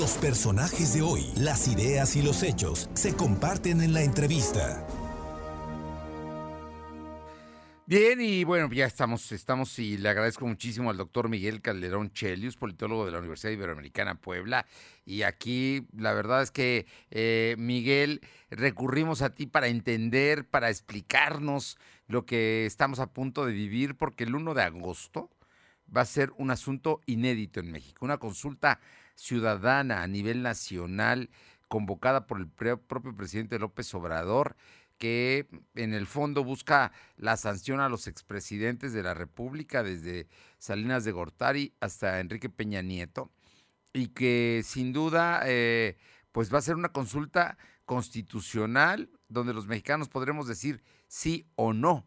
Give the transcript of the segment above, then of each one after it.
Los personajes de hoy, las ideas y los hechos se comparten en la entrevista. Bien, y bueno, ya estamos, estamos y le agradezco muchísimo al doctor Miguel Calderón Chelius, politólogo de la Universidad Iberoamericana Puebla. Y aquí la verdad es que, eh, Miguel, recurrimos a ti para entender, para explicarnos lo que estamos a punto de vivir, porque el 1 de agosto va a ser un asunto inédito en México, una consulta ciudadana a nivel nacional convocada por el propio presidente López Obrador que en el fondo busca la sanción a los expresidentes de la República, desde Salinas de Gortari hasta Enrique Peña Nieto, y que sin duda eh, pues va a ser una consulta constitucional donde los mexicanos podremos decir sí o no.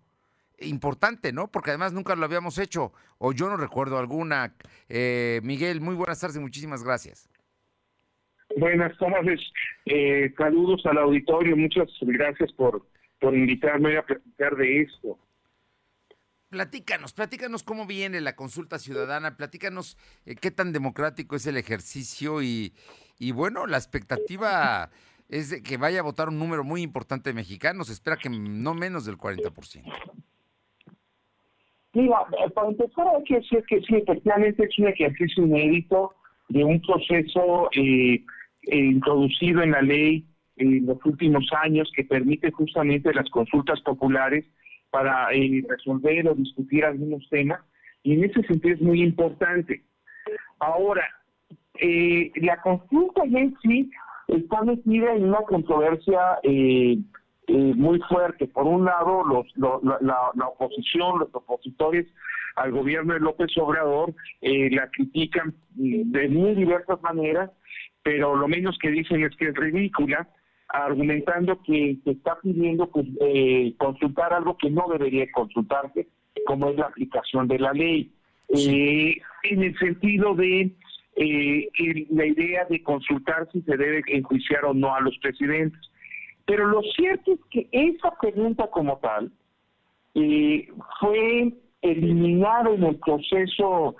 Importante, ¿no? Porque además nunca lo habíamos hecho, o yo no recuerdo alguna. Eh, Miguel, muy buenas tardes y muchísimas gracias. Buenas tardes, eh, saludos al auditorio, muchas gracias por, por invitarme a platicar de esto. Platícanos, platícanos cómo viene la consulta ciudadana, platícanos eh, qué tan democrático es el ejercicio y, y bueno, la expectativa es de que vaya a votar un número muy importante de mexicanos, espera que no menos del 40%. Mira, eh, para empezar hay que decir que sí, efectivamente es un ejercicio inédito de un proceso eh, eh, introducido en la ley en los últimos años que permite justamente las consultas populares para eh, resolver o discutir algunos temas y en ese sentido es muy importante. Ahora, eh, la consulta en sí está metida en una controversia muy fuerte. Por un lado, los, la, la, oposición, los opositores al gobierno de López Obrador la critican de muy diversas maneras pero lo menos que dicen es que es ridícula, argumentando que se está pidiendo pues, eh, consultar algo que no debería consultarse, como es la aplicación de la ley. Eh, en el sentido de eh, la idea de consultar si se debe enjuiciar o no a los presidentes. Pero lo cierto es que esa pregunta como tal fue eliminada en el proceso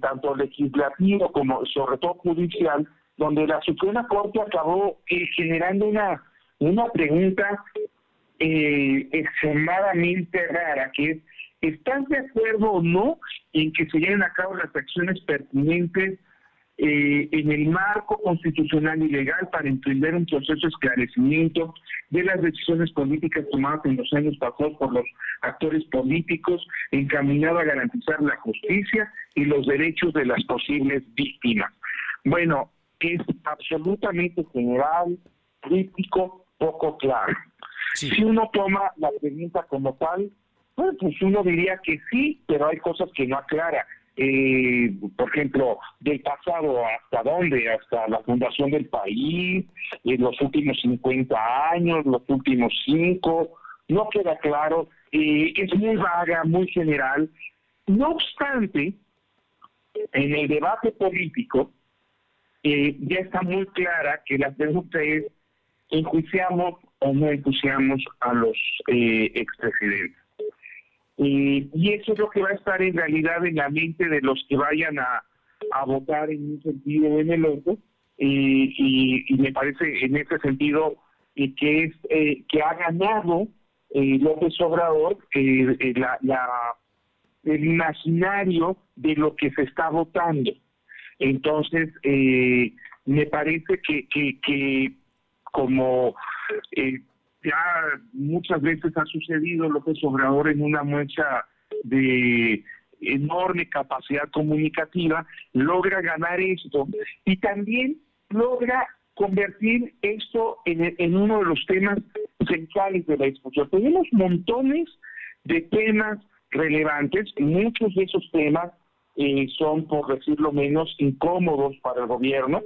tanto legislativo como sobre todo judicial donde la Suprema Corte acabó eh, generando una, una pregunta eh, extremadamente rara, que es, ¿estás de acuerdo o no en que se lleven a cabo las acciones pertinentes eh, en el marco constitucional y legal para entender un proceso de esclarecimiento de las decisiones políticas tomadas en los años pasados por los actores políticos encaminado a garantizar la justicia y los derechos de las posibles víctimas. Bueno, es absolutamente general, crítico, poco claro. Si uno toma la pregunta como tal, pues uno diría que sí, pero hay cosas que no aclara. Eh, por ejemplo, del pasado hasta dónde, hasta la fundación del país, en los últimos 50 años, los últimos 5, no queda claro, eh, es muy vaga, muy general. No obstante, en el debate político, eh, ya está muy clara que la pregunta es, ¿enjuiciamos o no enjuiciamos a los eh, y eso es lo que va a estar en realidad en la mente de los que vayan a, votar en un sentido o en el otro. y, me parece en ese sentido eh, que es eh, que ha ganado López Obrador la, el imaginario de lo que se está votando. Entonces, eh, me parece que, que, como eh, ya muchas veces ha sucedido López Obrador en una muestra de enorme capacidad comunicativa, logra ganar esto y también logra convertir esto en, en uno de los temas centrales de la discusión. Tenemos montones de temas relevantes, muchos de esos temas eh, son, por decirlo menos, incómodos para el gobierno.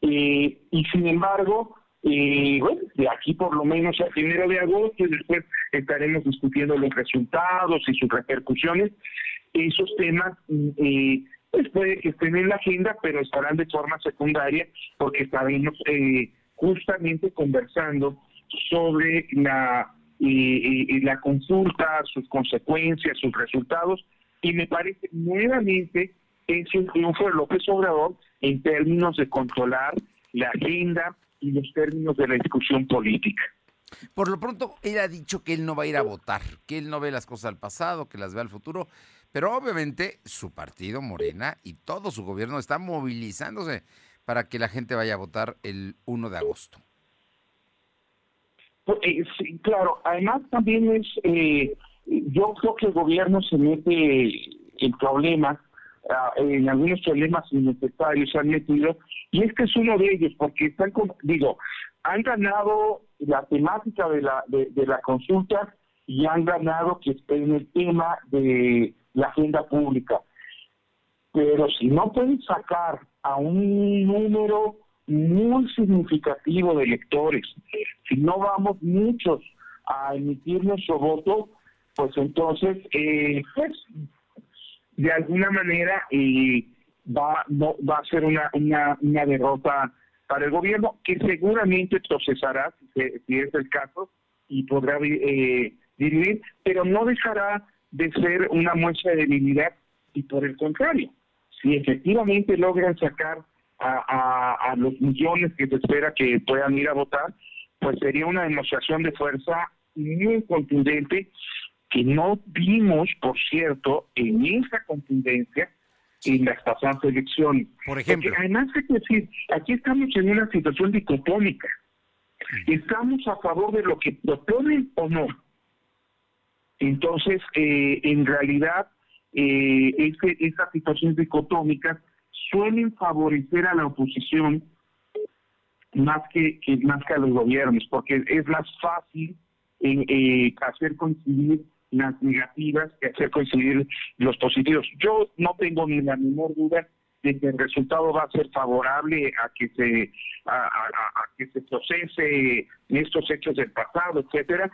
Eh, y sin embargo, eh, bueno, de aquí por lo menos a primero de agosto y después estaremos discutiendo los resultados y sus repercusiones. Esos temas eh, pues puede que estén en la agenda, pero estarán de forma secundaria porque estaremos eh, justamente conversando sobre la, la consulta, sus consecuencias, sus resultados y me parece nuevamente es un triunfo de López Obrador en términos de controlar la agenda y los términos de la discusión política. Por lo pronto, él ha dicho que él no va a ir a votar, que él no ve las cosas al pasado, que las ve al futuro, pero obviamente su partido, Morena, y todo su gobierno está movilizándose para que la gente vaya a votar el 1 de agosto. Pues, eh, sí, claro, además también es, eh, yo creo que el gobierno se mete en problemas, ah, en algunos problemas innecesarios se han metido, y este es uno de ellos, porque están, digo, han ganado la temática de la, de, la consulta y han ganado que esté en el tema de la agenda pública. Pero si no pueden sacar a un número muy significativo de electores, si no vamos muchos a emitir nuestro voto, pues entonces, eh, pues, de alguna manera eh, va, no, va a ser una, una, derrota para el gobierno que seguramente procesará, si, es el caso, y podrá eh, dividir, pero no dejará de ser una muestra de debilidad y por el contrario, si efectivamente logran sacar a, a, los millones que se espera que puedan ir a votar, pues sería una demostración de fuerza muy contundente que no vimos, por cierto, en esa contundencia en las pasadas elecciones. Por ejemplo. además hay que decir, aquí estamos en una situación dicotómica. Estamos a favor de lo que proponen o no. Entonces, eh, en realidad, eh, este, estas situaciones dicotómicas suelen favorecer a la oposición más que, más que a los gobiernos, porque es más fácil eh, hacer coincidir las negativas que hacer coincidir los positivos. Yo no tengo ni la menor duda de que el resultado va a ser favorable a que se a, que se procese estos hechos del pasado, etcétera,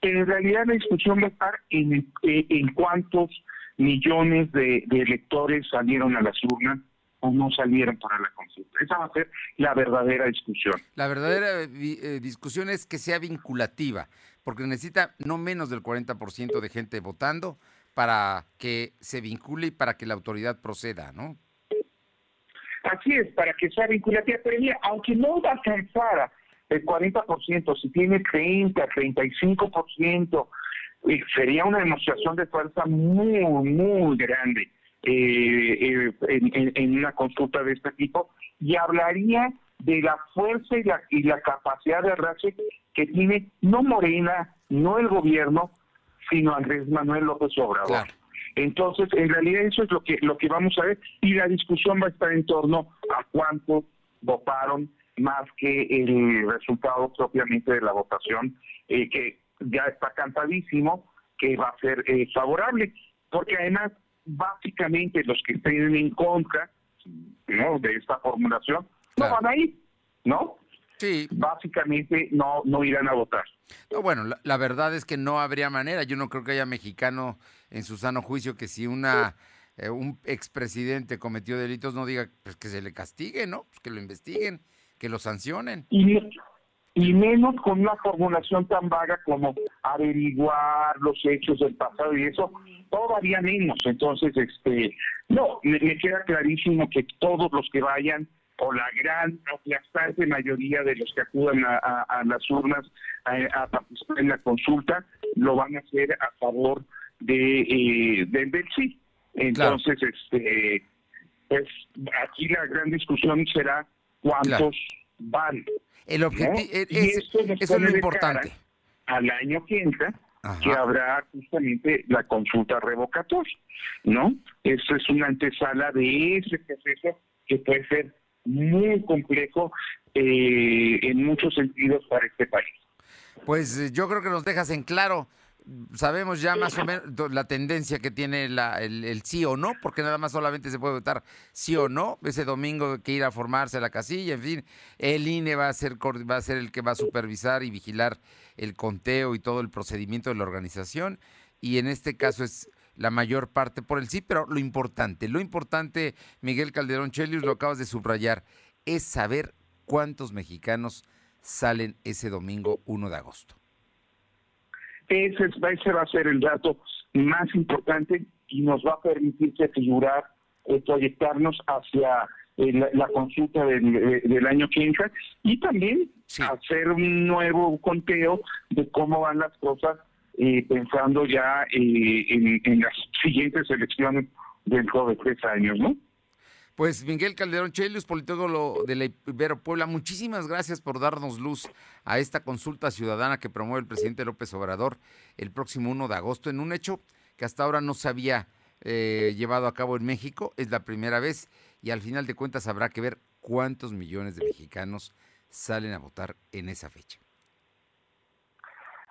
pero en realidad la discusión va a estar en, en cuántos millones de, electores salieron a las urnas o no salieron para la consulta. Esa va a ser la verdadera discusión. La verdadera eh, eh, discusión es que sea vinculativa, porque necesita no menos del 40% de gente votando para que se vincule y para que la autoridad proceda, ¿no? Así es, para que sea vinculativa, pero aunque no va el 40%, si tiene 30, 35%, eh, sería una demostración de fuerza muy, muy grande eh, eh en, una consulta de este tipo y hablaría de la fuerza y la, y la capacidad de arrastre que tiene no Morena, no el gobierno, sino Andrés Manuel López Obrador. Entonces, en realidad eso es lo que lo que vamos a ver y la discusión va a estar en torno a cuántos votaron más que el resultado propiamente de la votación, eh, que ya está cantadísimo que va a ser eh, favorable, porque además básicamente los que estén en contra ¿no? de esta formulación no van a ir, ¿no? Sí. Básicamente no, no irán a votar. No, bueno, la, verdad es que no habría manera. Yo no creo que haya mexicano en su sano juicio que si una eh, un expresidente cometió delitos no diga pues, que se le castigue, ¿no? Pues que lo investiguen, que lo sancionen. Y, y menos con una formulación tan vaga como averiguar los hechos del pasado y eso todavía menos. Entonces, este, no, me, queda clarísimo que todos los que vayan o la gran aplastante mayoría de los que acudan a, las urnas a, participar en la consulta lo van a hacer a favor de eh, del, sí. Entonces, este, pues aquí la gran discusión será cuántos van. El objetivo e, eso es lo importante. Al año que entra, que habrá justamente la consulta revocatoria, ¿no? Eso es una antesala de ese proceso que puede ser muy complejo eh, en muchos sentidos para este país. Pues eh, yo creo que nos dejas en claro sabemos ya más o menos la tendencia que tiene la, el, sí o no, porque nada más solamente se puede votar sí o no. Ese domingo que ir a formarse la casilla, en fin, el INE va a ser va a ser el que va a supervisar y vigilar el conteo y todo el procedimiento de la organización. Y en este caso es la mayor parte por el sí, pero lo importante, lo importante, Miguel Calderón Chelius, lo acabas de subrayar, es saber cuántos mexicanos salen ese domingo 1 de agosto. Ese, ese va a ser el dato más importante y nos va a permitir figurar, eh, proyectarnos hacia la, consulta del, año que y también hacer un nuevo conteo de cómo van las cosas pensando ya en, en las siguientes elecciones dentro de tres años, ¿no? Pues Miguel Calderón Chelius, politólogo de la Ibero Puebla, muchísimas gracias por darnos luz a esta consulta ciudadana que promueve el presidente López Obrador el próximo 1 de agosto en un hecho que hasta ahora no se había eh, llevado a cabo en México. Es la primera vez y al final de cuentas habrá que ver cuántos millones de mexicanos salen a votar en esa fecha.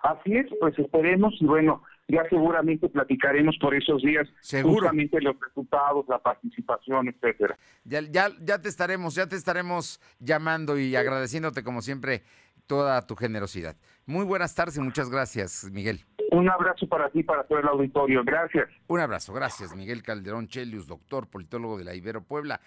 Así es, pues esperemos y bueno, ya seguramente platicaremos por esos días justamente los resultados, la participación, etcétera. Ya, ya, ya te estaremos, ya te estaremos llamando y agradeciéndote como siempre toda tu generosidad. Muy buenas tardes y muchas gracias, Miguel. Un abrazo para ti, para todo el auditorio. Gracias. Un abrazo, gracias, Miguel Calderón Chelius, doctor, politólogo de la Ibero Puebla.